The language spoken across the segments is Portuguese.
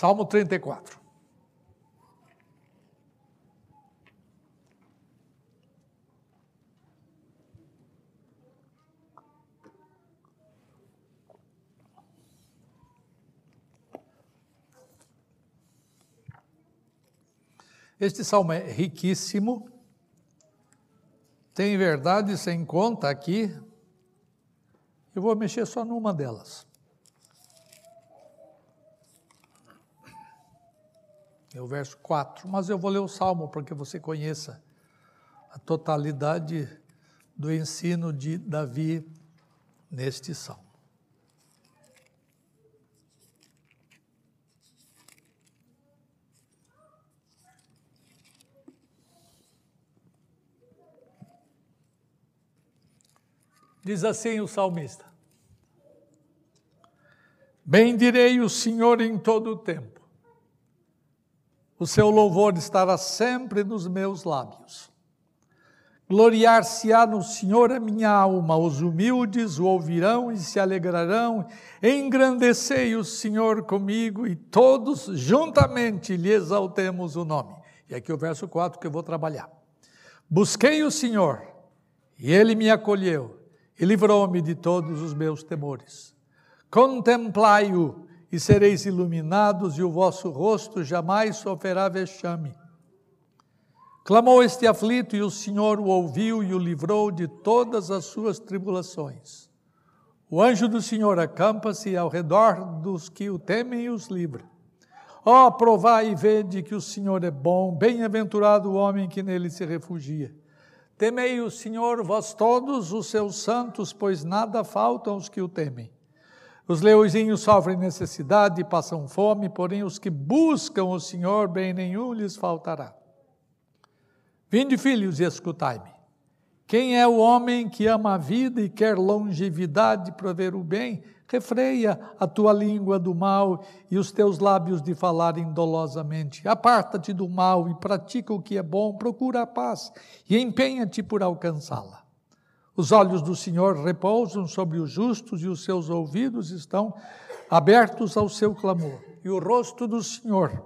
Salmo 34. Este salmo é riquíssimo, tem verdade sem conta aqui. Eu vou mexer só numa delas. É o verso 4, mas eu vou ler o salmo para que você conheça a totalidade do ensino de Davi neste salmo. Diz assim o salmista: Bendirei o Senhor em todo o tempo, o seu louvor estará sempre nos meus lábios. Gloriar-se-á no Senhor a minha alma, os humildes o ouvirão e se alegrarão. Engrandecei o Senhor comigo e todos juntamente lhe exaltemos o nome. E aqui o verso 4 que eu vou trabalhar. Busquei o Senhor e ele me acolheu e livrou-me de todos os meus temores. Contemplai-o e sereis iluminados, e o vosso rosto jamais sofrerá vexame. Clamou este aflito, e o Senhor o ouviu e o livrou de todas as suas tribulações. O anjo do Senhor acampa-se ao redor dos que o temem e os livra. Ó, oh, provai e vede que o Senhor é bom, bem-aventurado o homem que nele se refugia. Temei o Senhor, vós todos os seus santos, pois nada faltam os que o temem. Os leõezinhos sofrem necessidade e passam fome, porém os que buscam o Senhor, bem nenhum lhes faltará. Vinde, filhos, e escutai-me. Quem é o homem que ama a vida e quer longevidade para ver o bem? Refreia a tua língua do mal e os teus lábios de falarem dolosamente. Aparta-te do mal e pratica o que é bom, procura a paz e empenha-te por alcançá-la. Os olhos do Senhor repousam sobre os justos e os seus ouvidos estão abertos ao seu clamor. E o rosto do Senhor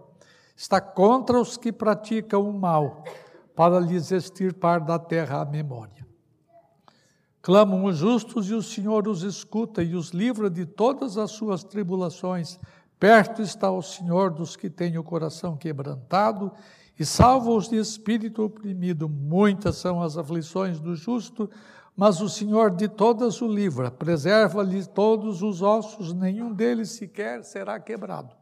está contra os que praticam o mal para lhes extirpar da terra a memória. Clamam os justos e o Senhor os escuta e os livra de todas as suas tribulações. Perto está o Senhor dos que têm o coração quebrantado e salva-os de espírito oprimido. Muitas são as aflições do justo, mas o Senhor de todas o livra, preserva-lhe todos os ossos, nenhum deles sequer será quebrado.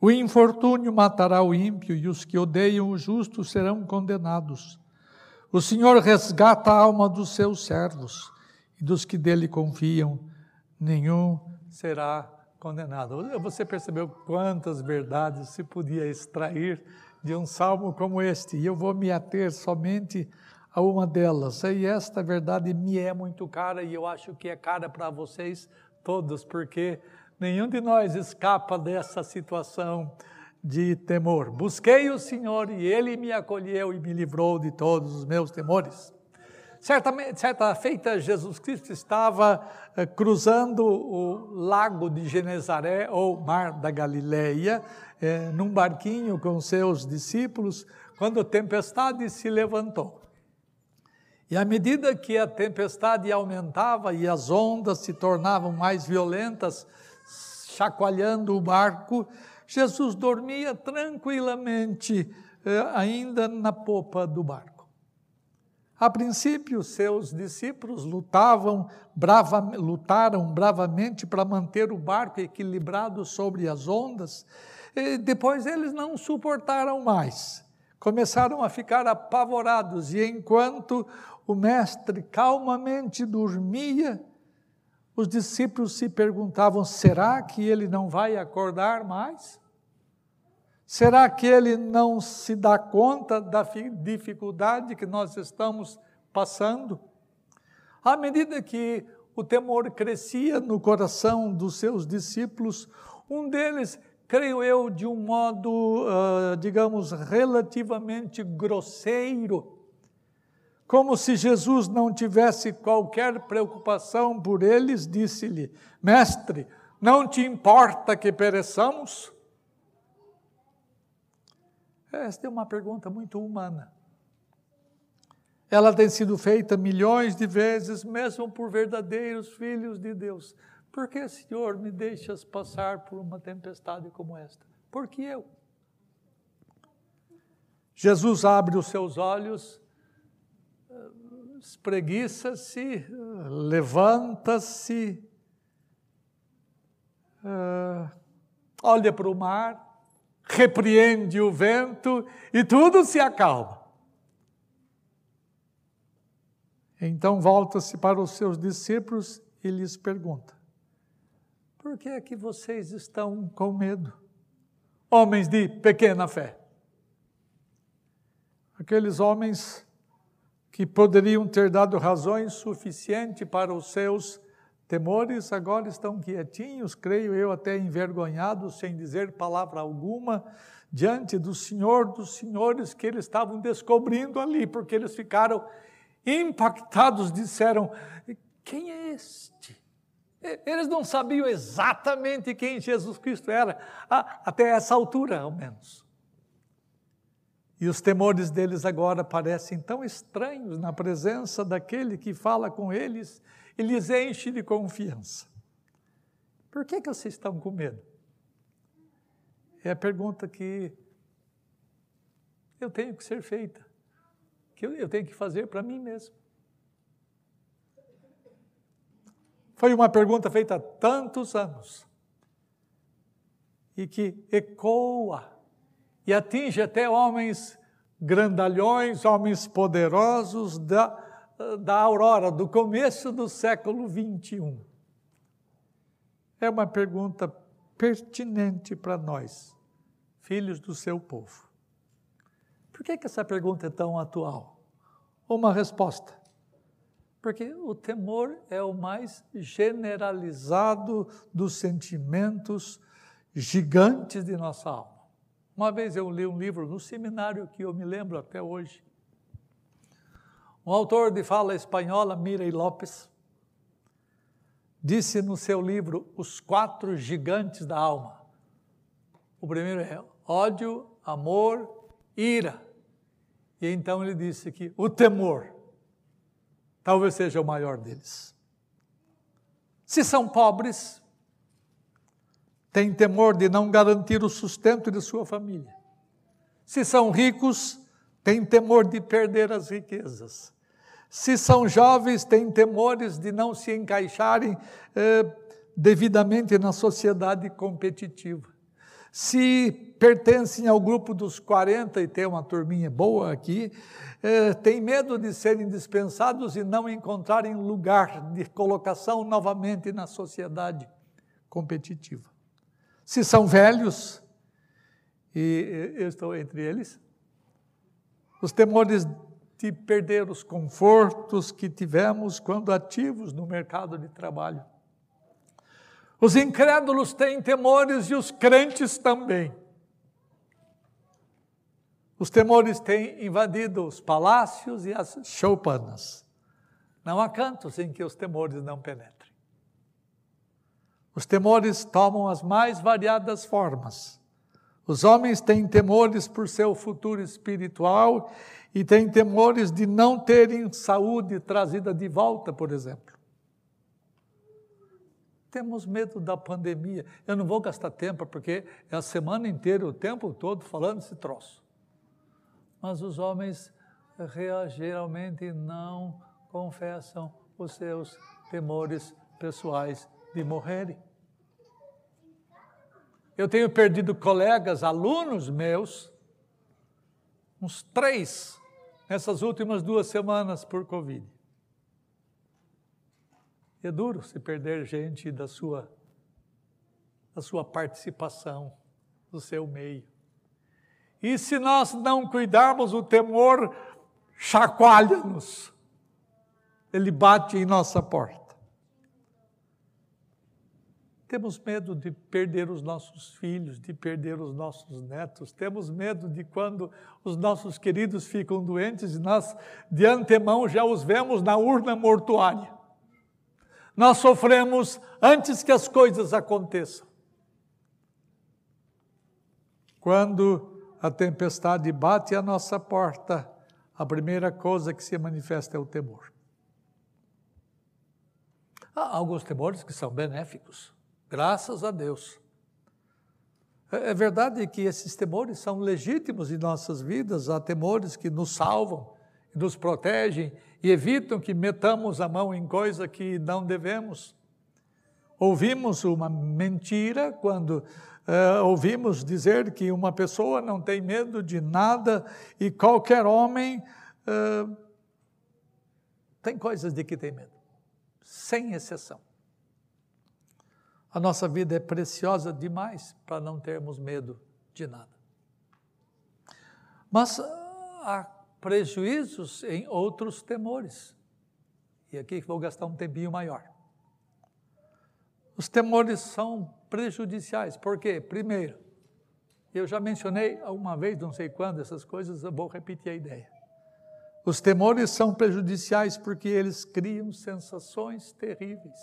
O infortúnio matará o ímpio e os que odeiam o justo serão condenados. O Senhor resgata a alma dos seus servos e dos que dele confiam, nenhum será condenado. Você percebeu quantas verdades se podia extrair de um salmo como este? E eu vou me ater somente a uma delas. E esta verdade me é muito cara e eu acho que é cara para vocês todos, porque Nenhum de nós escapa dessa situação de temor. Busquei o Senhor e Ele me acolheu e me livrou de todos os meus temores. Certamente, certa feita, Jesus Cristo estava eh, cruzando o lago de Genezaré, ou Mar da Galileia, eh, num barquinho com seus discípulos, quando a tempestade se levantou. E à medida que a tempestade aumentava e as ondas se tornavam mais violentas, chacoalhando o barco, Jesus dormia tranquilamente, eh, ainda na popa do barco. A princípio, seus discípulos lutavam brava, lutaram bravamente para manter o barco equilibrado sobre as ondas. E depois eles não suportaram mais. Começaram a ficar apavorados, e enquanto o mestre calmamente dormia, os discípulos se perguntavam: será que ele não vai acordar mais? Será que ele não se dá conta da dificuldade que nós estamos passando? À medida que o temor crescia no coração dos seus discípulos, um deles, creio eu, de um modo, uh, digamos, relativamente grosseiro, como se Jesus não tivesse qualquer preocupação por eles, disse-lhe: Mestre, Não te importa que pereçamos? Esta é uma pergunta muito humana. Ela tem sido feita milhões de vezes, mesmo por verdadeiros filhos de Deus. Por que, Senhor, me deixas passar por uma tempestade como esta? Por que eu? Jesus abre os seus olhos, espreguiça-se, levanta-se, uh, olha para o mar, repreende o vento e tudo se acalma. Então volta-se para os seus discípulos e lhes pergunta: Por que é que vocês estão com medo? Homens de pequena fé. Aqueles homens que poderiam ter dado razões suficientes para os seus temores, agora estão quietinhos, creio eu, até envergonhados, sem dizer palavra alguma, diante do Senhor dos Senhores que eles estavam descobrindo ali, porque eles ficaram impactados, disseram: Quem é este? Eles não sabiam exatamente quem Jesus Cristo era, até essa altura, ao menos. E os temores deles agora parecem tão estranhos na presença daquele que fala com eles e lhes enche de confiança. Por que, que vocês estão com medo? É a pergunta que eu tenho que ser feita, que eu tenho que fazer para mim mesmo. Foi uma pergunta feita há tantos anos e que ecoa e atinge até homens grandalhões, homens poderosos da da aurora, do começo do século 21? É uma pergunta pertinente para nós, filhos do seu povo. Por que, que essa pergunta é tão atual? Uma resposta. Porque o temor é o mais generalizado dos sentimentos gigantes de nossa alma. Uma vez eu li um livro no seminário que eu me lembro até hoje, um autor de fala espanhola, Mirei Lopes, disse no seu livro Os Quatro Gigantes da Alma. O primeiro é ódio, amor, ira. E então ele disse que o temor talvez seja o maior deles. Se são pobres, têm temor de não garantir o sustento de sua família. Se são ricos, têm temor de perder as riquezas. Se são jovens, têm temores de não se encaixarem eh, devidamente na sociedade competitiva. Se pertencem ao grupo dos 40 e tem uma turminha boa aqui, eh, têm medo de serem dispensados e não encontrarem lugar de colocação novamente na sociedade competitiva. Se são velhos, e eu estou entre eles, os temores de perder os confortos que tivemos quando ativos no mercado de trabalho. Os incrédulos têm temores e os crentes também. Os temores têm invadido os palácios e as choupanas. Não há cantos em que os temores não penetrem. Os temores tomam as mais variadas formas. Os homens têm temores por seu futuro espiritual e têm temores de não terem saúde trazida de volta, por exemplo. Temos medo da pandemia. Eu não vou gastar tempo, porque é a semana inteira, o tempo todo, falando esse troço. Mas os homens geralmente não confessam os seus temores pessoais de morrerem. Eu tenho perdido colegas, alunos meus, uns três nessas últimas duas semanas por Covid. É duro se perder gente da sua, da sua participação, do seu meio. E se nós não cuidarmos, o temor chacoalha-nos. Ele bate em nossa porta. Temos medo de perder os nossos filhos, de perder os nossos netos. Temos medo de quando os nossos queridos ficam doentes e nós, de antemão, já os vemos na urna mortuária. Nós sofremos antes que as coisas aconteçam. Quando a tempestade bate à nossa porta, a primeira coisa que se manifesta é o temor. Há alguns temores que são benéficos, graças a Deus. É, é verdade que esses temores são legítimos em nossas vidas, há temores que nos salvam, nos protegem e evitam que metamos a mão em coisa que não devemos. Ouvimos uma mentira quando uh, ouvimos dizer que uma pessoa não tem medo de nada e qualquer homem uh, tem coisas de que tem medo, sem exceção. A nossa vida é preciosa demais para não termos medo de nada. Mas há prejuízos em outros temores. E aqui vou gastar um tempinho maior. Os temores são prejudiciais. Por quê? Primeiro, eu já mencionei uma vez, não sei quando, essas coisas, eu vou repetir a ideia. Os temores são prejudiciais porque eles criam sensações terríveis.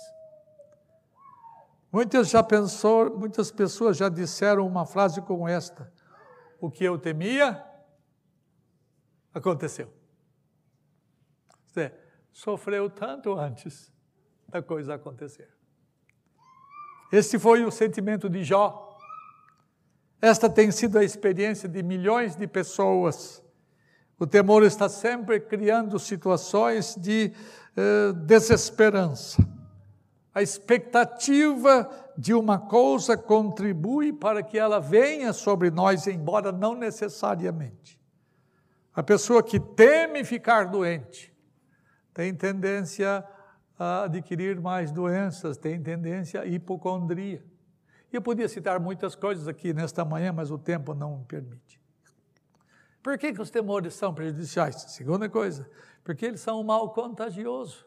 Muitas já pensou, muitas pessoas já disseram uma frase como esta: O que eu temia aconteceu. Você sofreu tanto antes da coisa acontecer. Este foi o sentimento de Jó. Esta tem sido a experiência de milhões de pessoas. O temor está sempre criando situações de eh, desesperança. A expectativa de uma coisa contribui para que ela venha sobre nós, embora não necessariamente. A pessoa que teme ficar doente tem tendência a adquirir mais doenças, tem tendência à hipocondria. Eu podia citar muitas coisas aqui nesta manhã, mas o tempo não me permite. Por que, que os temores são prejudiciais? Segunda coisa, porque eles são um mal contagioso.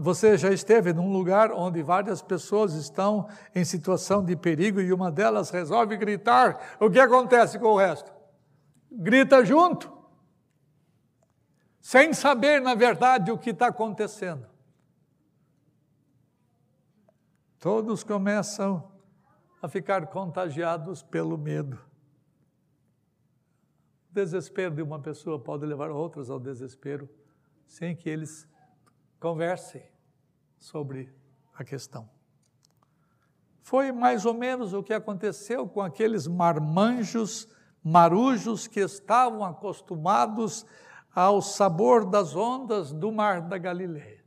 Você já esteve num lugar onde várias pessoas estão em situação de perigo e uma delas resolve gritar, o que acontece com o resto? grita junto, sem saber, na verdade, o que está acontecendo. Todos começam a ficar contagiados pelo medo. O desespero de uma pessoa pode levar outras ao desespero sem que eles conversem sobre a questão. Foi mais ou menos o que aconteceu com aqueles marmanjos marujos que estavam acostumados ao sabor das ondas do mar da Galileia.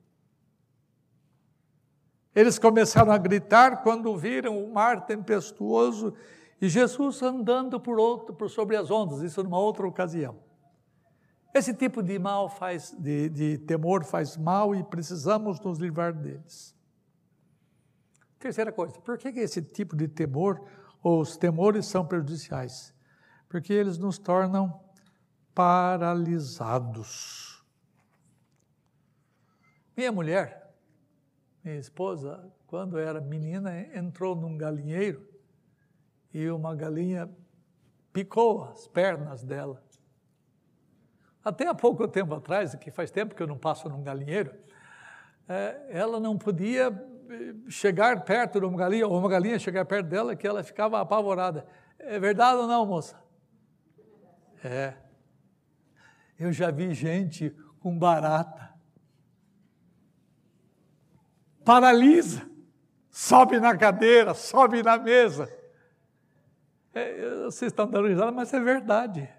Eles começaram a gritar quando viram o mar tempestuoso e Jesus andando por outro, por sobre as ondas, isso numa outra ocasião. Esse tipo de mal faz, de, de temor faz mal e precisamos nos livrar deles. Terceira coisa, por que esse tipo de temor ou os temores são prejudiciais? porque eles nos tornam paralisados. Minha mulher, minha esposa, quando era menina, entrou num galinheiro e uma galinha picou as pernas dela. Até há pouco tempo atrás, que faz tempo que eu não passo num galinheiro, é, ela não podia eh, chegar perto de uma galinha, ou uma galinha chegar perto dela, que ela ficava apavorada. É verdade ou não, moça? É. Eu já vi gente com barata. Paralisa. Sobe na cadeira, sobe na mesa. É, vocês estão dando risada, mas é verdade.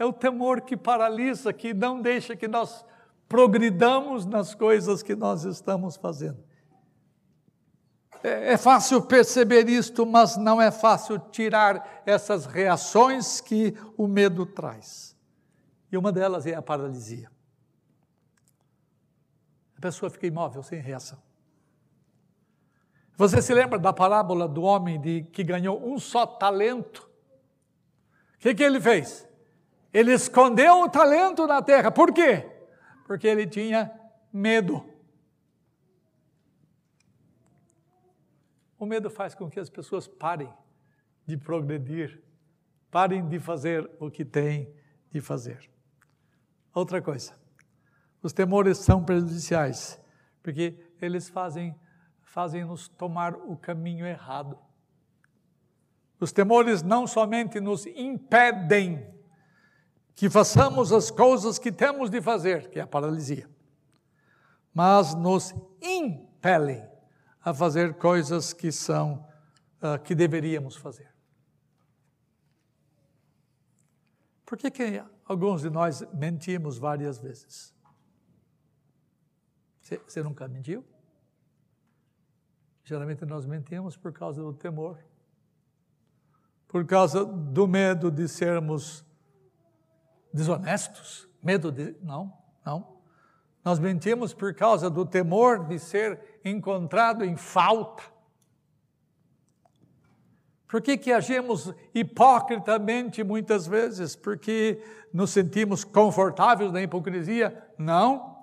É o temor que paralisa, que não deixa que nós progridamos nas coisas que nós estamos fazendo. É, é fácil perceber isto, mas não é fácil tirar essas reações que o medo traz. E uma delas é a paralisia. A pessoa fica imóvel, sem reação. Você se lembra da parábola do homem de, que ganhou um só talento? O que, que ele fez? Ele escondeu o talento na terra. Por quê? Porque ele tinha medo. O medo faz com que as pessoas parem de progredir, parem de fazer o que têm de fazer. Outra coisa, os temores são prejudiciais porque eles fazem fazem-nos tomar o caminho errado. Os temores não somente nos impedem que façamos as coisas que temos de fazer, que é a paralisia, mas nos impelem a fazer coisas que são uh, que deveríamos fazer. Por que, que alguns de nós mentimos várias vezes? Você nunca mentiu? Geralmente nós mentimos por causa do temor, por causa do medo de sermos desonestos, medo de. Não, não. Nós mentimos por causa do temor de ser encontrado em falta. Por que, que agimos hipocritamente muitas vezes? Porque nos sentimos confortáveis na hipocrisia? Não.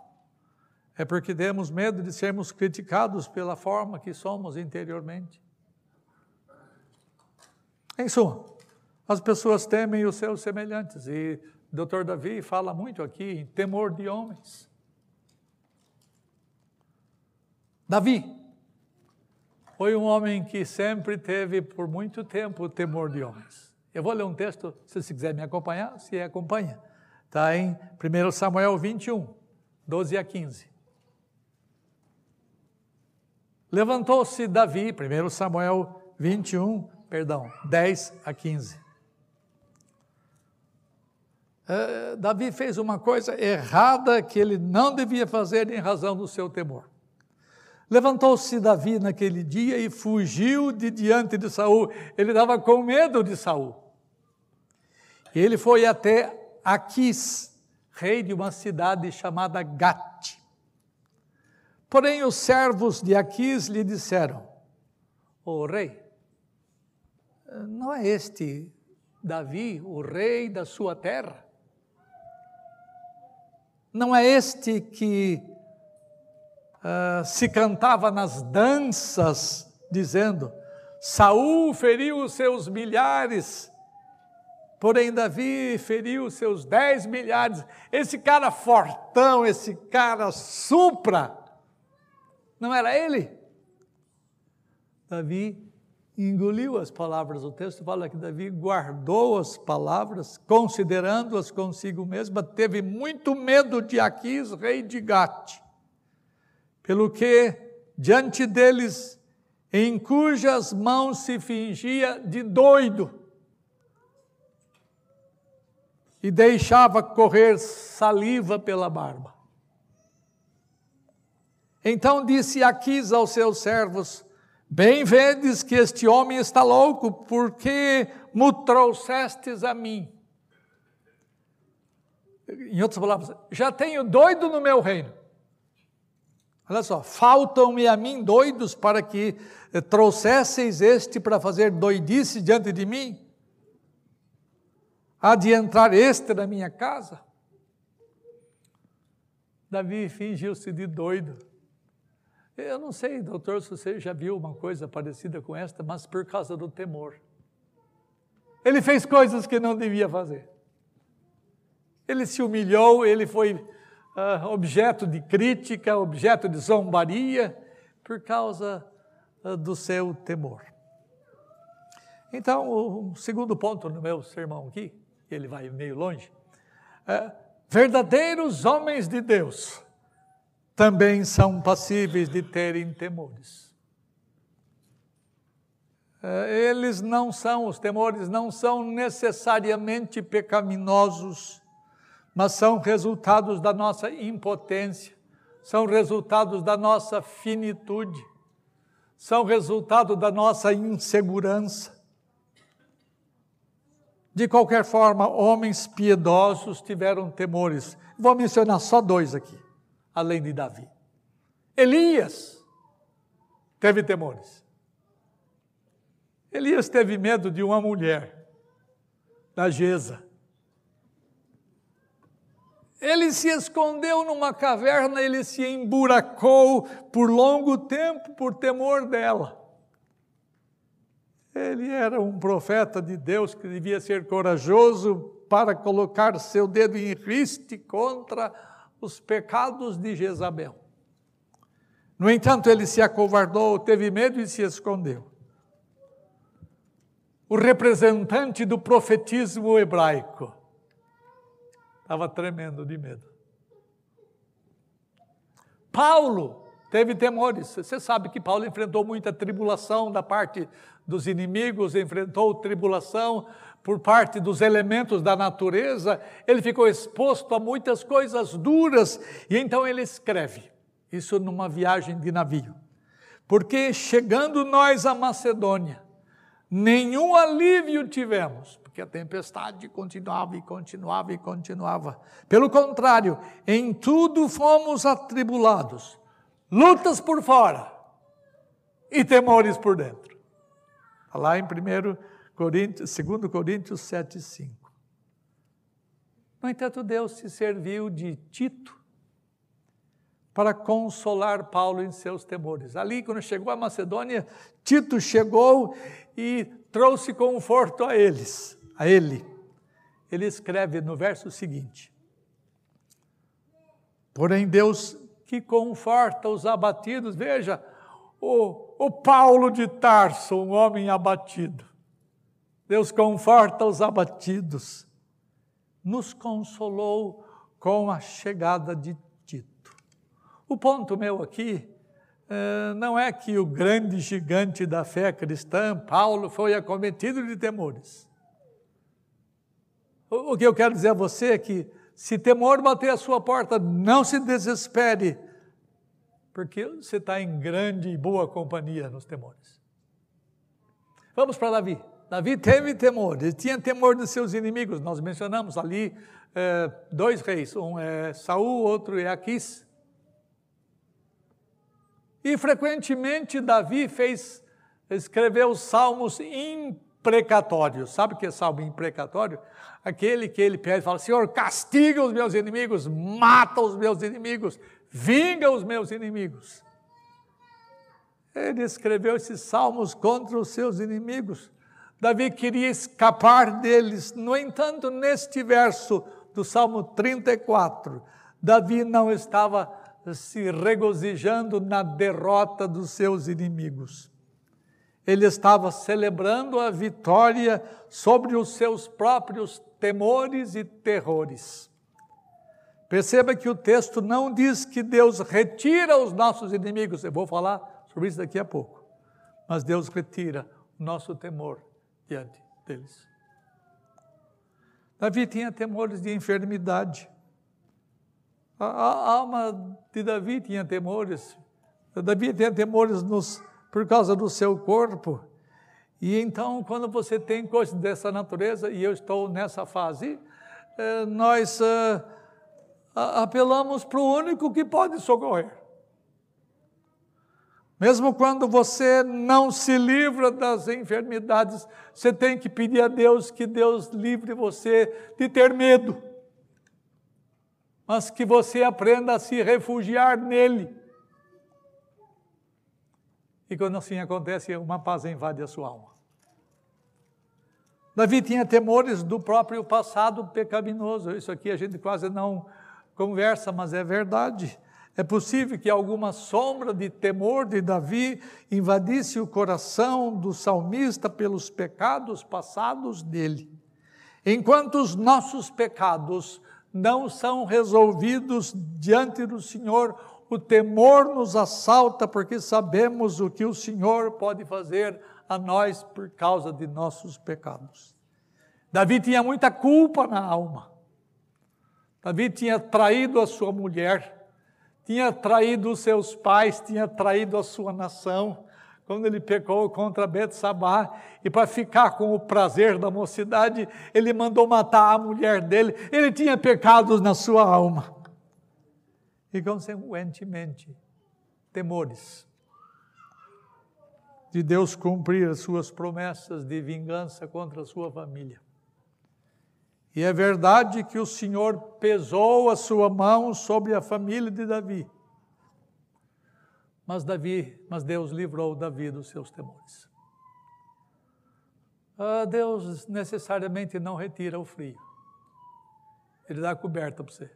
É porque temos medo de sermos criticados pela forma que somos interiormente. Em suma, as pessoas temem os seus semelhantes e Dr. Davi fala muito aqui em temor de homens. Davi foi um homem que sempre teve por muito tempo temor de homens. Eu vou ler um texto, se você quiser me acompanhar, se acompanha. Está em 1 Samuel 21, 12 a 15. Levantou-se Davi, 1 Samuel 21, perdão, 10 a 15. Uh, Davi fez uma coisa errada que ele não devia fazer em razão do seu temor. Levantou-se Davi naquele dia e fugiu de diante de Saul. Ele estava com medo de Saul. Ele foi até Aquis, rei de uma cidade chamada Gat. Porém, os servos de Aquis lhe disseram: O rei, não é este Davi o rei da sua terra? Não é este que uh, se cantava nas danças, dizendo: Saul feriu os seus milhares, porém Davi feriu os seus dez milhares. Esse cara fortão, esse cara supra, não era ele? Davi engoliu as palavras. O texto fala que Davi guardou as palavras, considerando-as consigo mesmo, teve muito medo de Aquis, rei de Gate, pelo que diante deles, em cujas mãos se fingia de doido, e deixava correr saliva pela barba. Então disse Aquis aos seus servos: Bem vedes que este homem está louco, porque me trouxestes a mim. Em outras palavras, já tenho doido no meu reino. Olha só, faltam-me a mim doidos para que eh, trouxesseis este para fazer doidice diante de mim? Há de entrar este na minha casa? Davi fingiu-se de doido. Eu não sei, doutor, se você já viu uma coisa parecida com esta, mas por causa do temor. Ele fez coisas que não devia fazer. Ele se humilhou, ele foi uh, objeto de crítica, objeto de zombaria, por causa uh, do seu temor. Então, o segundo ponto no meu sermão aqui, ele vai meio longe, é, verdadeiros homens de Deus também são passíveis de terem temores. É, eles não são, os temores não são necessariamente pecaminosos, mas são resultados da nossa impotência, são resultados da nossa finitude, são resultado da nossa insegurança. De qualquer forma, homens piedosos tiveram temores. Vou mencionar só dois aqui além de Davi. Elias teve temores. Elias teve medo de uma mulher, da Geza. Ele se escondeu numa caverna, ele se emburacou por longo tempo por temor dela. Ele era um profeta de Deus que devia ser corajoso para colocar seu dedo em riste contra os pecados de Jezabel. No entanto, ele se acovardou, teve medo e se escondeu. O representante do profetismo hebraico estava tremendo de medo. Paulo teve temores. Você sabe que Paulo enfrentou muita tribulação da parte dos inimigos, enfrentou tribulação por parte dos elementos da natureza, ele ficou exposto a muitas coisas duras e então ele escreve isso numa viagem de navio. Porque chegando nós à Macedônia, nenhum alívio tivemos, porque a tempestade continuava e continuava e continuava. Pelo contrário, em tudo fomos atribulados, lutas por fora e temores por dentro. Está lá em 1 Coríntios, 2 Coríntios 7, 5. No entanto, Deus se serviu de Tito para consolar Paulo em seus temores. Ali, quando chegou a Macedônia, Tito chegou e trouxe conforto a eles, a ele. Ele escreve no verso seguinte: Porém, Deus que conforta os abatidos, veja, o, o Paulo de Tarso, um homem abatido, Deus conforta os abatidos, nos consolou com a chegada de Tito. O ponto meu aqui eh, não é que o grande gigante da fé cristã, Paulo, foi acometido de temores. O que eu quero dizer a você é que, se temor bater a sua porta, não se desespere, porque você está em grande e boa companhia nos temores. Vamos para Davi. Davi teve temor, ele tinha temor dos seus inimigos. Nós mencionamos ali é, dois reis, um é Saul, outro é Aquis. E frequentemente Davi fez, escreveu salmos imprecatórios. Sabe o que é salmo imprecatório? Aquele que ele pede, fala: Senhor, castiga os meus inimigos, mata os meus inimigos, vinga os meus inimigos. Ele escreveu esses salmos contra os seus inimigos. Davi queria escapar deles. No entanto, neste verso do Salmo 34, Davi não estava se regozijando na derrota dos seus inimigos. Ele estava celebrando a vitória sobre os seus próprios temores e terrores. Perceba que o texto não diz que Deus retira os nossos inimigos, eu vou falar sobre isso daqui a pouco, mas Deus retira o nosso temor diante deles. Davi tinha temores de enfermidade. A, a, alma de Davi tinha temores. Davi tinha temores nos, por causa do seu corpo. E então, quando você tem coisas dessa natureza, e eu estou nessa fase, eh, nós eh, apelamos para o único que pode socorrer. Mesmo quando você não se livra das enfermidades, você tem que pedir a Deus que Deus livre você de ter medo, mas que você aprenda a se refugiar nele. E quando assim acontece, uma paz invade a sua alma. Davi tinha temores do próprio passado pecaminoso. Isso aqui a gente quase não conversa, mas é verdade. É possível que alguma sombra de temor de Davi invadisse o coração do salmista pelos pecados passados dele. Enquanto os nossos pecados não são resolvidos diante do Senhor, o temor nos assalta porque sabemos o que o Senhor pode fazer a nós por causa de nossos pecados. Davi tinha muita culpa na alma. Davi tinha traído a sua mulher tinha traído os seus pais, tinha traído a sua nação, quando ele pecou contra Betsabá, e para ficar com o prazer da mocidade, ele mandou matar a mulher dele, ele tinha pecados na sua alma. E consequentemente, temores de Deus cumprir as suas promessas de vingança contra a sua família. E é verdade que o Senhor pesou a sua mão sobre a família de Davi. Mas Davi, mas Deus livrou Davi dos seus temores. Ah, Deus necessariamente não retira o frio. Ele dá a coberta para você.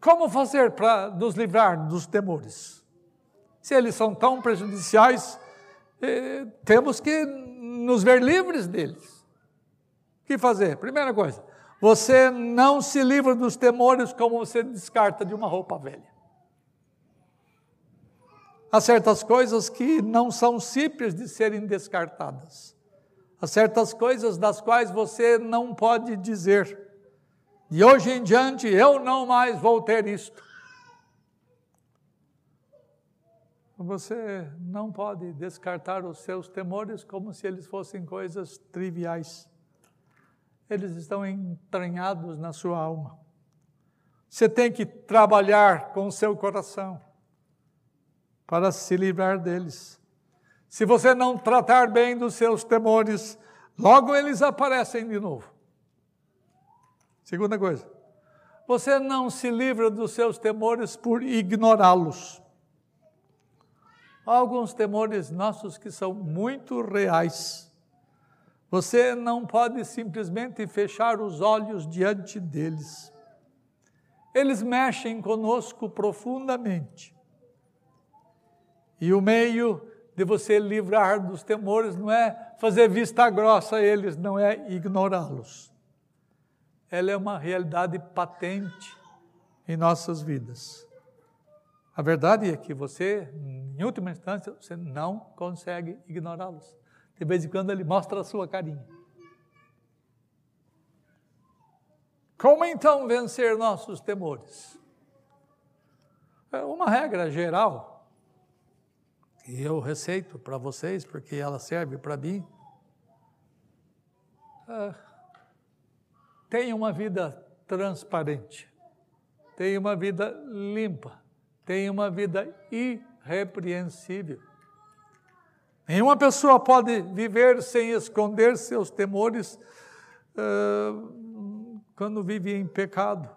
Como fazer para nos livrar dos temores? Se eles são tão prejudiciais, eh, temos que nos ver livres deles. O que fazer? Primeira coisa, você não se livra dos temores como você descarta de uma roupa velha. Há certas coisas que não são simples de serem descartadas. Há certas coisas das quais você não pode dizer, de hoje em diante eu não mais vou ter isto. Você não pode descartar os seus temores como se eles fossem coisas triviais. Eles estão entranhados na sua alma. Você tem que trabalhar com o seu coração para se livrar deles. Se você não tratar bem dos seus temores, logo eles aparecem de novo. Segunda coisa, você não se livra dos seus temores por ignorá-los. Há alguns temores nossos que são muito reais. Você não pode simplesmente fechar os olhos diante deles. Eles mexem conosco profundamente. E o meio de você livrar dos temores não é fazer vista grossa a eles, não é ignorá-los ela é uma realidade patente em nossas vidas. A verdade é que você, em última instância, você não consegue ignorá-los. De vez em quando ele mostra a sua carinha. Como então vencer nossos temores? É uma regra geral que eu receito para vocês, porque ela serve para mim. É, tenha uma vida transparente, tenha uma vida limpa, tenha uma vida irrepreensível. Nenhuma pessoa pode viver sem esconder seus temores uh, quando vive em pecado.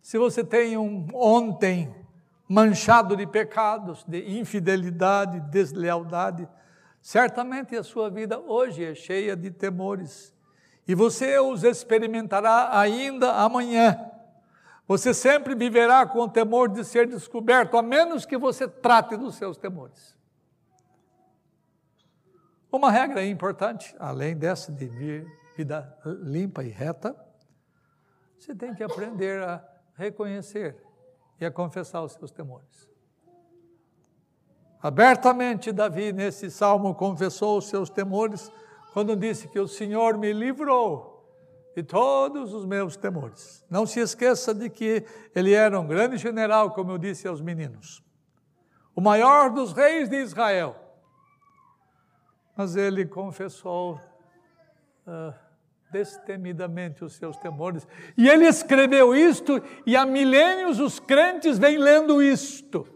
Se você tem um ontem manchado de pecados, de infidelidade, deslealdade, certamente a sua vida hoje é cheia de temores e você os experimentará ainda amanhã. Você sempre viverá com o temor de ser descoberto, a menos que você trate dos seus temores. Uma regra importante, além dessa de vida limpa e reta, você tem que aprender a reconhecer e a confessar os seus temores. Abertamente, Davi, nesse salmo, confessou os seus temores quando disse que o Senhor me livrou de todos os meus temores. Não se esqueça de que ele era um grande general, como eu disse aos meninos, o maior dos reis de Israel. Mas ele confessou uh, destemidamente os seus temores. E ele escreveu isto, e há milênios os crentes vêm lendo isto.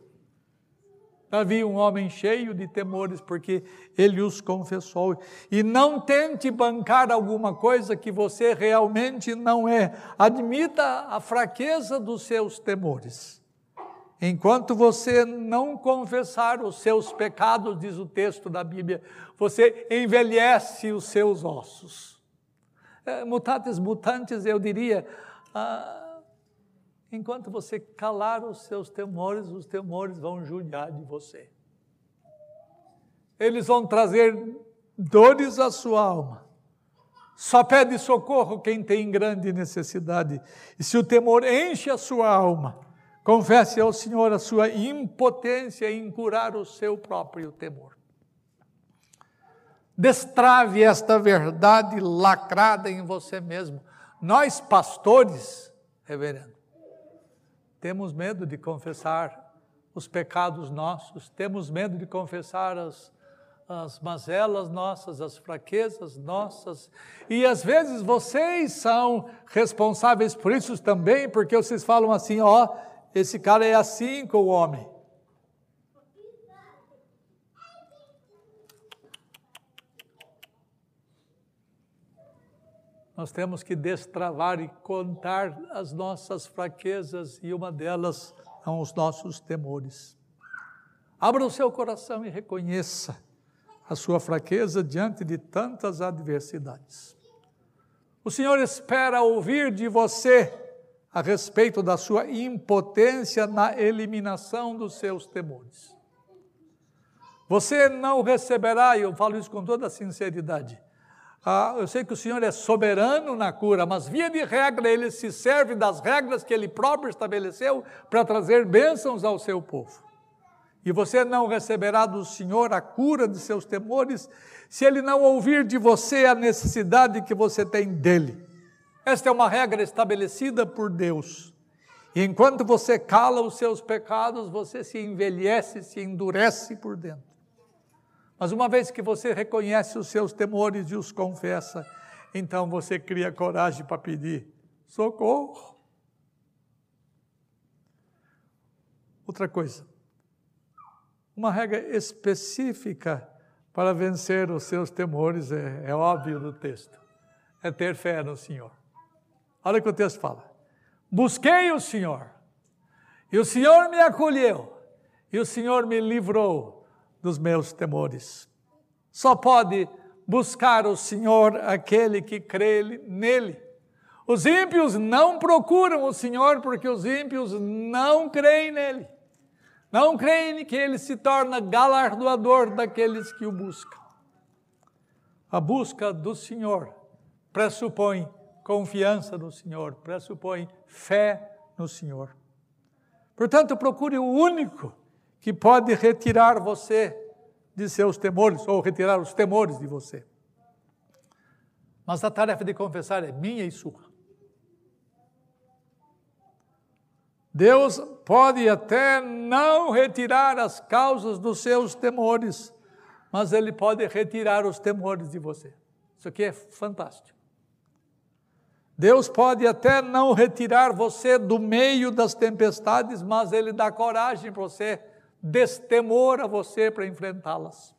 Havia um homem cheio de temores, porque ele os confessou. E não tente bancar alguma coisa que você realmente não é. Admita a fraqueza dos seus temores. Enquanto você não confessar os seus pecados, diz o texto da Bíblia, você envelhece os seus ossos. É, mutatis mutantes, eu diria. Ah, Enquanto você calar os seus temores, os temores vão judiar de você. Eles vão trazer dores à sua alma. Só pede socorro quem tem grande necessidade. E se o temor enche a sua alma, confesse ao Senhor a sua impotência em curar o seu próprio temor. Destrave esta verdade lacrada em você mesmo. Nós, pastores, reverendo, temos medo de confessar os pecados nossos, temos medo de confessar as, as mazelas nossas, as fraquezas nossas. E às vezes vocês são responsáveis por isso também, porque vocês falam assim: ó, esse cara é assim com o homem. nós temos que destravar e contar as nossas fraquezas e uma delas são os nossos temores. Abra o seu coração e reconheça a sua fraqueza diante de tantas adversidades. O Senhor espera ouvir de você a respeito da sua impotência na eliminação dos seus temores. Você não receberá, e eu falo isso com toda sinceridade, ah, eu sei que o Senhor é soberano na cura, mas via de regra ele se serve das regras que ele próprio estabeleceu para trazer bênçãos ao seu povo. E você não receberá do Senhor a cura de seus temores se ele não ouvir de você a necessidade que você tem dele. Esta é uma regra estabelecida por Deus. E enquanto você cala os seus pecados, você se envelhece, se endurece por dentro. Mas uma vez que você reconhece os seus temores e os confessa, então você cria coragem para pedir socorro. Outra coisa, uma regra específica para vencer os seus temores, é, é óbvio do texto, é ter fé no Senhor. Olha o que o texto fala. Busquei o Senhor, e o Senhor me acolheu, e o Senhor me livrou dos meus temores. Só pode buscar o Senhor aquele que crê nele. Os ímpios não procuram o Senhor porque os ímpios não creem nele. Não creem que ele se torna galardoador daqueles que o buscam. A busca do Senhor pressupõe confiança no Senhor, pressupõe fé no Senhor. Portanto, procure o único que pode retirar você de seus temores, ou retirar os temores de você. Mas a tarefa de confessar é minha e sua. Deus pode até não retirar as causas dos seus temores, mas Ele pode retirar os temores de você. Isso aqui é fantástico. Deus pode até não retirar você do meio das tempestades, mas Ele dá coragem para você destemor a você para enfrentá-las.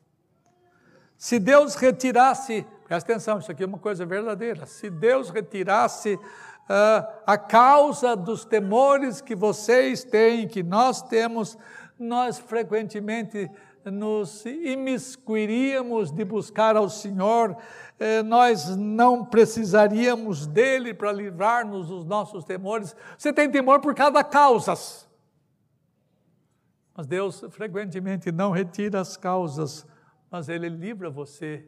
Se Deus retirasse, presta atenção, isso aqui é uma coisa verdadeira. Se Deus retirasse uh, a causa dos temores que vocês têm, que nós temos, nós frequentemente nos imiscuiríamos de buscar ao Senhor, eh, nós não precisaríamos dele para livrar-nos dos nossos temores. Você tem temor por cada causas. Mas Deus frequentemente não retira as causas, mas Ele livra você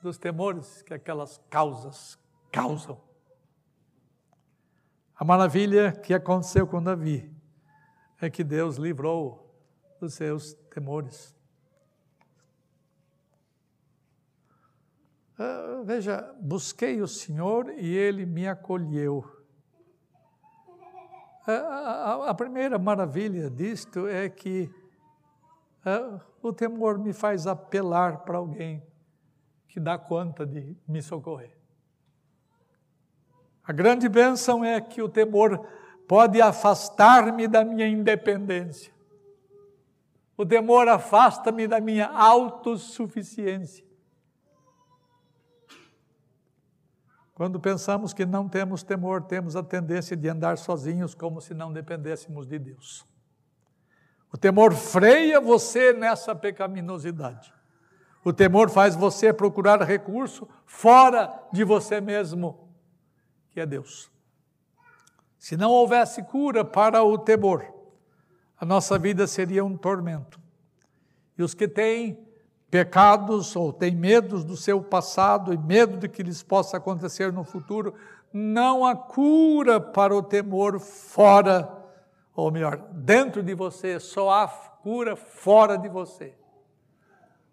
dos temores que aquelas causas causam. A maravilha que aconteceu com Davi é que Deus livrou dos seus temores. Uh, veja, busquei o Senhor e Ele me acolheu. A, a, primeira maravilha disto é que uh, o temor me faz apelar para alguém que dá conta de me socorrer. A grande bênção é que o temor pode afastar-me da minha independência. O temor afasta-me da minha autossuficiência. Quando pensamos que não temos temor, temos a tendência de andar sozinhos como se não dependêssemos de Deus. O temor freia você nessa pecaminosidade. O temor faz você procurar recurso fora de você mesmo, que é Deus. Se não houvesse cura para o temor, a nossa vida seria um tormento. E os que têm pecados ou têm medos do seu passado e medo de que lhes possa acontecer no futuro, não há cura para o temor fora, ou melhor, dentro de você, só há cura fora de você.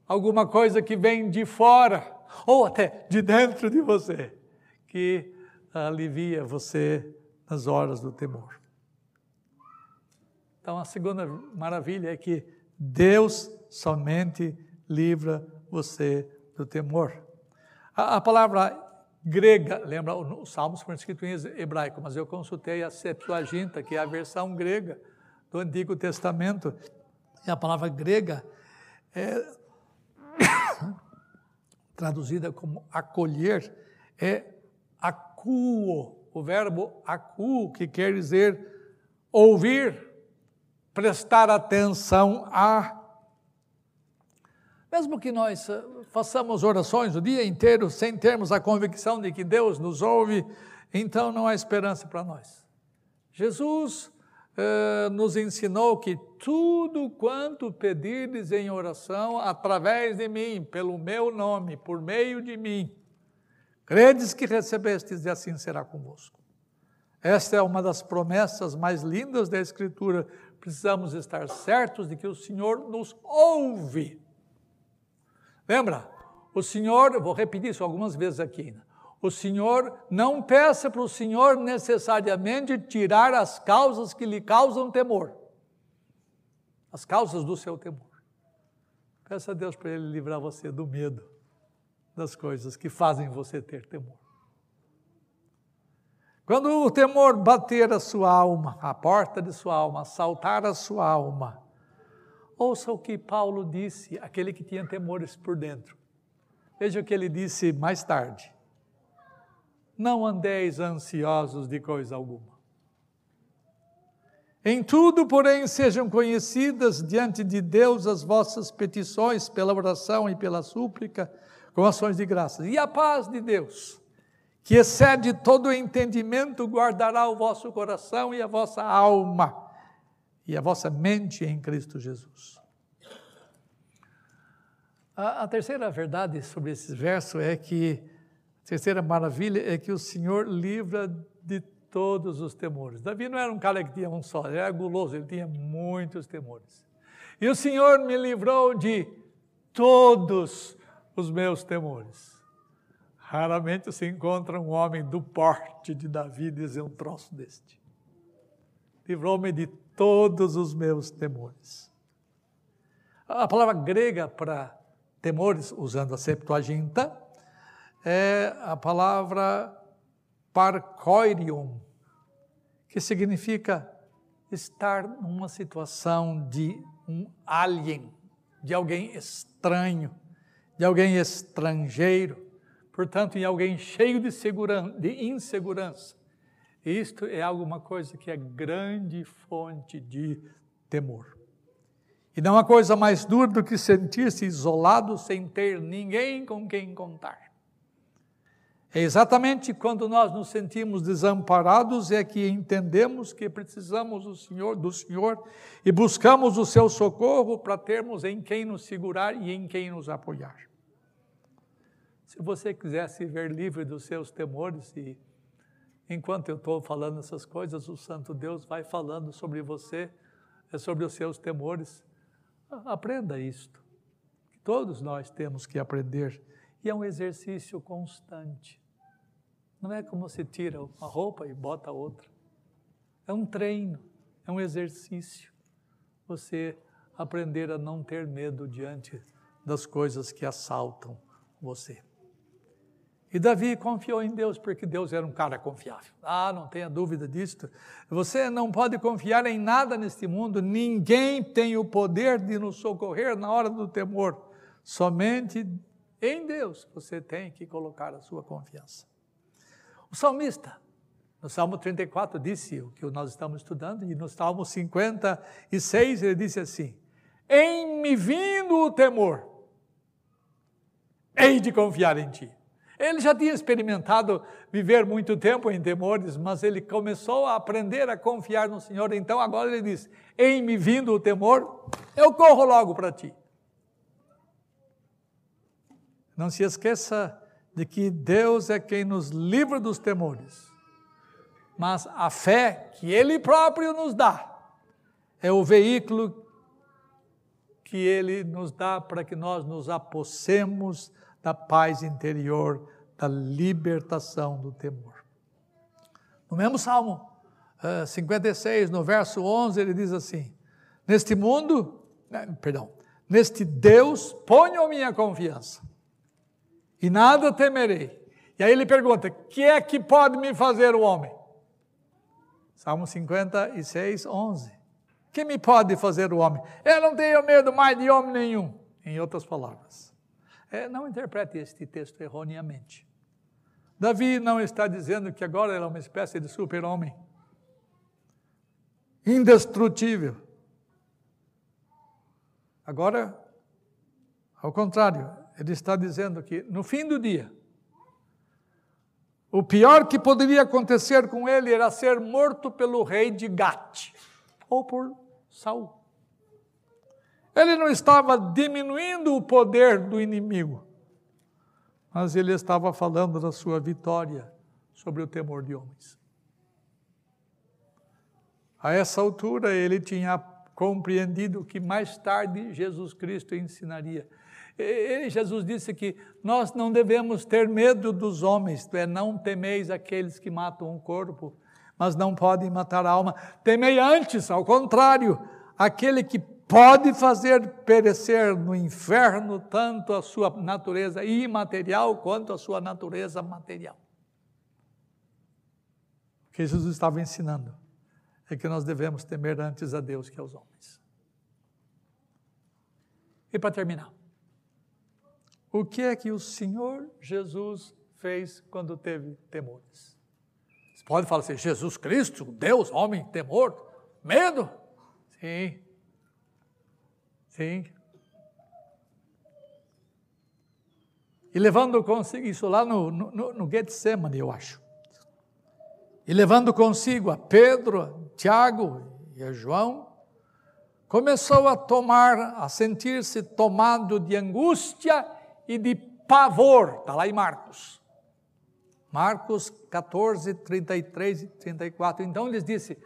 Alguma coisa que vem de fora, ou até de dentro de você, que alivia você nas horas do temor. Então, a segunda maravilha é que Deus somente livra você do temor. A, a palavra grega, lembra, os salmos foram escritos em hebraico, mas eu consultei a Septuaginta, que é a versão grega do Antigo Testamento, e a palavra grega é traduzida como acolher, é acuo, o verbo acuo, que quer dizer ouvir, prestar atenção a mesmo que nós eh, façamos orações o dia inteiro sem termos a convicção de que Deus nos ouve, então não há esperança para nós. Jesus eh, nos ensinou que tudo quanto pedirdes em oração através de mim, pelo meu nome, por meio de mim, credes que recebestes e assim será convosco. Esta é uma das promessas mais lindas da Escritura. Precisamos estar certos de que o Senhor nos ouve. Lembra? O Senhor, vou repetir isso algumas vezes aqui. Né? O Senhor não peça para o Senhor necessariamente tirar as causas que lhe causam temor. As causas do seu temor. Peça a Deus para Ele livrar você do medo das coisas que fazem você ter temor. Quando o temor bater a sua alma, a porta de sua alma, assaltar a sua alma, ouça o que Paulo disse, aquele que tinha temores por dentro. Veja o que ele disse mais tarde. Não andeis ansiosos de coisa alguma. Em tudo, porém, sejam conhecidas diante de Deus as vossas petições pela oração e pela súplica, com ações de graças. E a paz de Deus, que excede todo o entendimento, guardará o vosso coração e a vossa alma e a vossa mente em Cristo Jesus. A, a terceira verdade sobre esse verso é que, a terceira maravilha é que o Senhor livra de todos os temores. Davi não era um cara que tinha um só, ele era guloso, ele tinha muitos temores. E o Senhor me livrou de todos os meus temores. Raramente se encontra um homem do porte de Davi dizer um troço deste. Livrou-me de todos os meus temores. A palavra grega para temores, usando a Septuaginta, é a palavra parkoirion, que significa estar numa situação de um alien, de alguém estranho, de alguém estrangeiro, portanto, em alguém cheio de, de insegurança. Isto é alguma coisa que é grande fonte de temor. E não há coisa mais dura do que sentir-se isolado sem ter ninguém com quem contar. É exatamente quando nós nos sentimos desamparados é que entendemos que precisamos do Senhor, do Senhor e buscamos o seu socorro para termos em quem nos segurar e em quem nos apoiar. Se você quiser se ver livre dos seus temores, e enquanto eu estou falando essas coisas, o Santo Deus vai falando sobre você, é sobre os seus temores. Aprenda isto. Todos nós temos que aprender. E é um exercício constante. Não é como se tira uma roupa e bota outra. É um treino, é um exercício. Você aprender a não ter medo diante das coisas que assaltam você. E Davi confiou em Deus, porque Deus era um cara confiável. Ah, não tenha dúvida disso. Você não pode confiar em nada neste mundo, ninguém tem o poder de nos socorrer na hora do temor. Somente em Deus você tem que colocar a sua confiança. O salmista, no Salmo 34, disse o que nós estamos estudando, e no Salmo 56 ele disse assim: Em me vindo o temor, hei de confiar em ti. Ele já tinha experimentado viver muito tempo em temores, mas ele começou a aprender a confiar no Senhor. Então agora ele diz: Em me vindo o temor, eu corro logo para ti. Não se esqueça de que Deus é quem nos livra dos temores, mas a fé que Ele próprio nos dá é o veículo que Ele nos dá para que nós nos apossemos da paz interior, da libertação do temor. No mesmo Salmo uh, eh, 56, no verso 11, ele diz assim: Neste mundo, né, perdão, neste Deus ponho minha confiança e nada temerei. E aí ele pergunta: que é que pode me fazer o homem? Salmo 56, 11. Que me pode fazer o homem? Eu não tenho medo mais de homem nenhum. Em outras palavras, é, não interprete este texto erroneamente. Davi não está dizendo que agora ele é uma espécie de super-homem, indestrutível. Agora, ao contrário, ele está dizendo que no fim do dia, o pior que poderia acontecer com ele era ser morto pelo rei de Gate ou por Saul. Ele não estava diminuindo o poder do inimigo, mas ele estava falando da sua vitória sobre o temor de homens. A essa altura ele tinha compreendido que mais tarde Jesus Cristo ensinaria. E Jesus disse que nós não devemos ter medo dos homens, é, não temeis aqueles que matam o corpo, mas não podem matar a alma. Temei antes, ao contrário, aquele que pode fazer perecer no inferno tanto a sua natureza imaterial quanto a sua natureza material. O que Jesus estava ensinando é que nós devemos temer antes a Deus que aos homens. E para terminar, o que é que o Senhor Jesus fez quando teve temores? Você pode falar assim: Jesus Cristo, Deus, homem, temor, medo? Sim. Sim. E levando consigo, isso lá no, no, no Getsemane, eu acho. E levando consigo a Pedro, a Tiago e a João, começou a tomar, a sentir-se tomado de angústia e de pavor. Está lá em Marcos. Marcos 14, 33 e 34. Então lhes disse: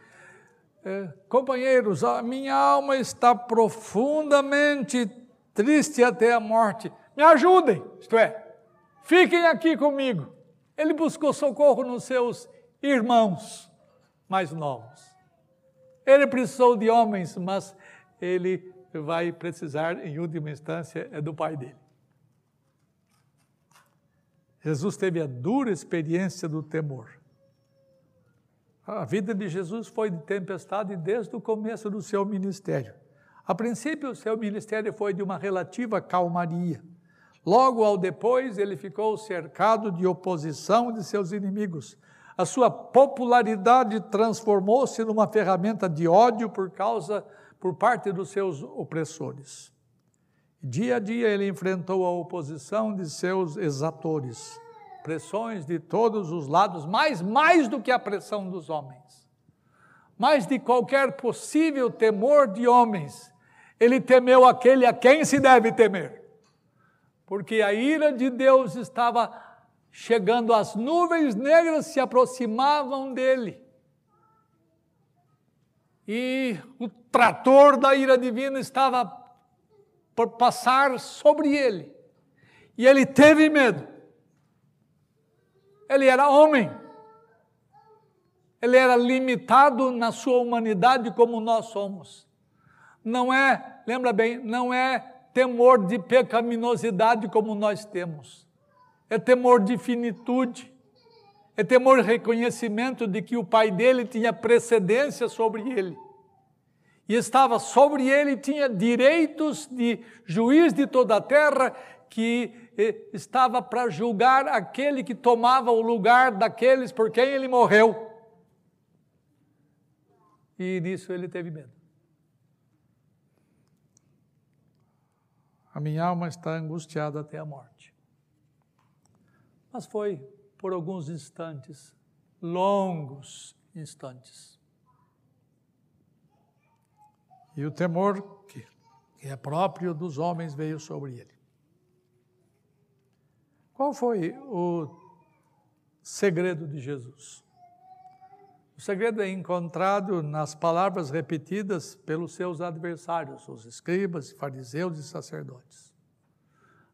eh, Companheiros, a minha alma está profundamente triste até a morte. Me ajudem, isto é, fiquem aqui comigo. Ele buscou socorro nos seus irmãos mais novos. Ele precisou de homens, mas ele vai precisar, em última instância, é do pai dele. Jesus teve a dura experiência do temor. A vida de Jesus foi de tempestade desde o começo do seu ministério. A princípio, o seu ministério foi de uma relativa calmaria. Logo ao depois, ele ficou cercado de oposição de seus inimigos. A sua popularidade transformou-se numa ferramenta de ódio por causa por parte dos seus opressores. Dia a dia ele enfrentou a oposição de seus exatores, pressões de todos os lados, mais mais do que a pressão dos homens. Mais de qualquer possível temor de homens, ele temeu aquele a quem se deve temer. Porque a ira de Deus estava chegando, as nuvens negras se aproximavam dele e o trator da ira divina estava por passar sobre ele. E ele teve medo. Ele era homem. Ele era limitado na sua humanidade como nós somos. Não é, lembra bem, não é temor de pecaminosidade como nós temos. É temor de finitude é temor e reconhecimento de que o pai dele tinha precedência sobre ele. E estava sobre ele, tinha direitos de juiz de toda a terra, que estava para julgar aquele que tomava o lugar daqueles por quem ele morreu. E nisso ele teve medo. A minha alma está angustiada até a morte. Mas foi por alguns instantes, longos instantes. E o temor que, é próprio dos homens veio sobre ele. Qual foi o segredo de Jesus? O segredo é encontrado nas palavras repetidas pelos seus adversários, os escribas, fariseus e sacerdotes.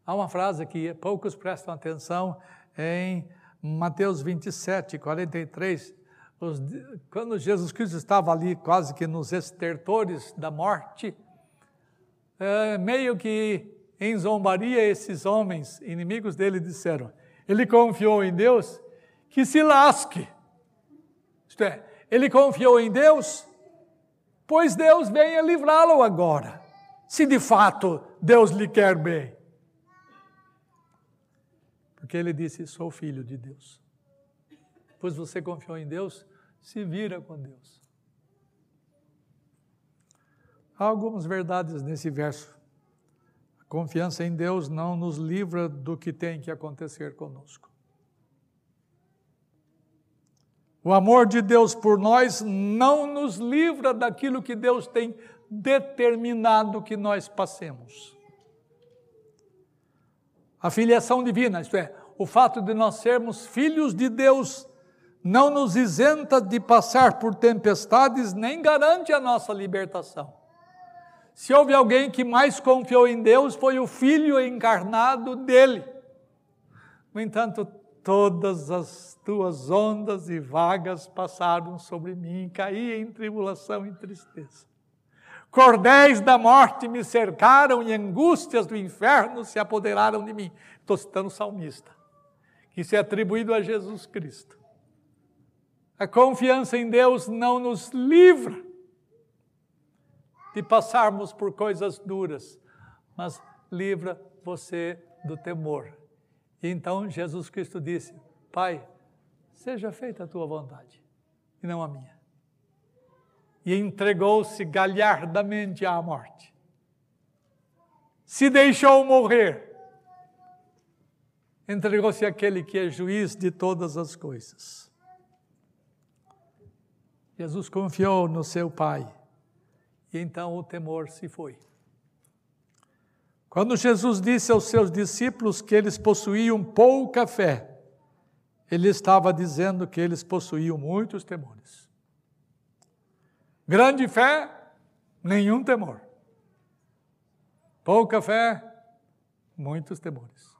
Há uma frase que poucos prestam atenção em Mateus 27, 43, os, quando Jesus Cristo estava ali quase que nos estertores da morte, é, meio que em zombaria esses homens, inimigos dele, disseram: ele confiou em Deus, que se lasque. Isto é, ele confiou em Deus, pois Deus venha livrá-lo agora, se de fato Deus lhe quer bem. Porque ele disse: Sou filho de Deus. Pois você confiou em Deus, se vira com Deus. Há algumas verdades nesse verso. Confiança em Deus não nos livra do que tem que acontecer conosco. O amor de Deus por nós não nos livra daquilo que Deus tem determinado que nós passemos. A filiação divina, isto é, o fato de nós sermos filhos de Deus, não nos isenta de passar por tempestades, nem garante a nossa libertação. Se houve alguém que mais confiou em Deus, foi o Filho encarnado dele. No entanto, todas as tuas ondas e vagas passaram sobre mim, caí em tribulação e tristeza. Cordéis da morte me cercaram e angústias do inferno se apoderaram de mim. Estou citando o salmista, que isso é atribuído a Jesus Cristo. A confiança em Deus não nos livra de passarmos por coisas duras, mas livra você do temor. E então Jesus Cristo disse: Pai, seja feita a tua vontade e não a minha e entregou-se galhardamente à morte. Se deixou morrer, entregou-se àquele que é juiz de todas as coisas. Jesus confiou no seu Pai então o temor se foi. Quando Jesus disse aos seus discípulos que eles possuíam pouca fé, ele estava dizendo que eles possuíam muitos temores. Grande fé, nenhum temor. Pouca fé, muitos temores.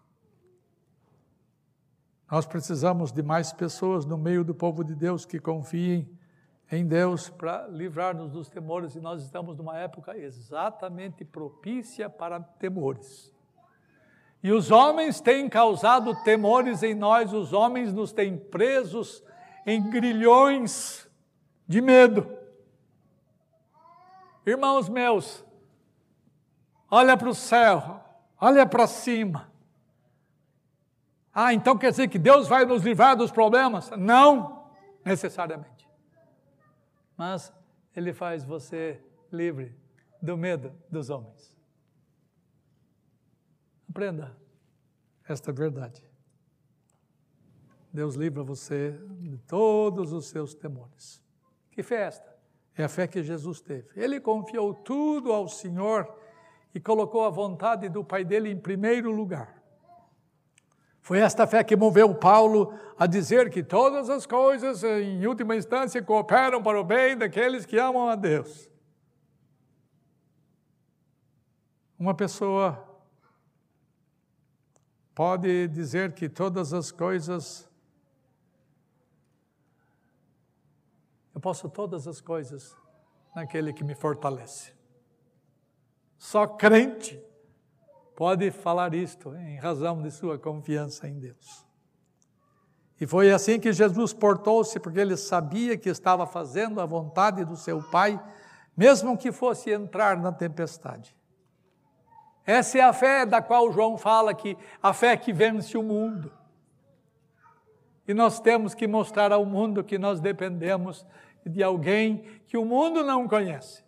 Nós precisamos de mais pessoas no meio do povo de Deus que confiem em Deus para livrar-nos dos temores, e nós estamos numa época exatamente propícia para temores. E os homens têm causado temores em nós, os homens nos têm presos em grilhões de medo. Irmãos meus, olha para o céu, olha para cima. Ah, então quer dizer que Deus vai nos livrar dos problemas? Não, necessariamente. Mas Ele faz você livre do medo dos homens. Aprenda esta verdade. Deus livra você de todos os seus temores. Que festa! É a fé que Jesus teve. Ele confiou tudo ao Senhor e colocou a vontade do Pai dele em primeiro lugar. Foi esta fé que moveu Paulo a dizer que todas as coisas, em última instância, cooperam para o bem daqueles que amam a Deus. Uma pessoa pode dizer que todas as coisas Eu posso todas as coisas naquele que me fortalece. Só crente pode falar isto em razão de sua confiança em Deus. E foi assim que Jesus portou-se, porque ele sabia que estava fazendo a vontade do seu Pai, mesmo que fosse entrar na tempestade. Essa é a fé da qual João fala que a fé que vence o mundo. E nós temos que mostrar ao mundo que nós dependemos de alguém que o mundo não conhece.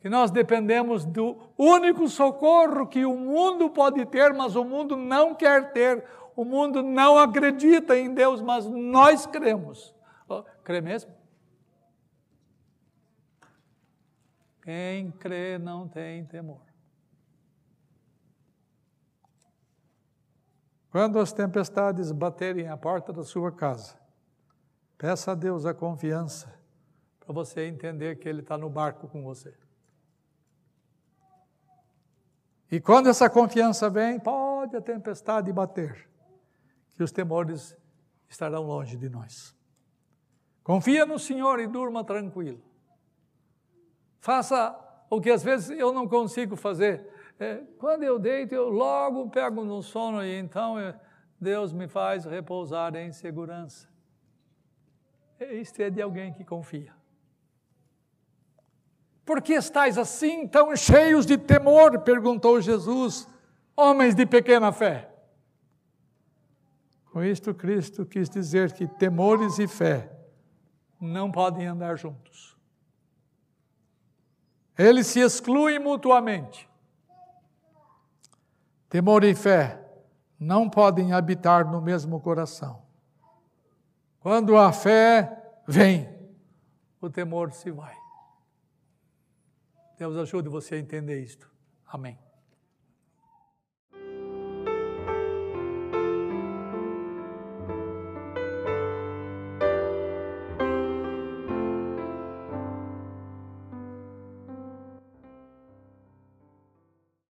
Que nós dependemos do único socorro que o mundo pode ter, mas o mundo não quer ter. O mundo não acredita em Deus, mas nós cremos. Oh, crê mesmo? Quem crê não tem temor. Quando as tempestades baterem à porta da sua casa, Peça a Deus a confiança para você entender que Ele está no barco com você. E quando essa confiança vem, pode a tempestade bater, que os temores estarão longe de nós. Confia no Senhor e durma tranquilo. Faça o que às vezes eu não consigo fazer. É, quando eu deito, eu logo pego no sono e então é, Deus me faz repousar em segurança. Isto é de alguém que confia. Por que estáis assim tão cheios de temor? perguntou Jesus, homens de pequena fé. Com isto, Cristo quis dizer que temores e fé não podem andar juntos. Eles se excluem mutuamente. Temor e fé não podem habitar no mesmo coração. Quando a fé vem, o temor se vai. Deus ajude você a entender isto. Amém.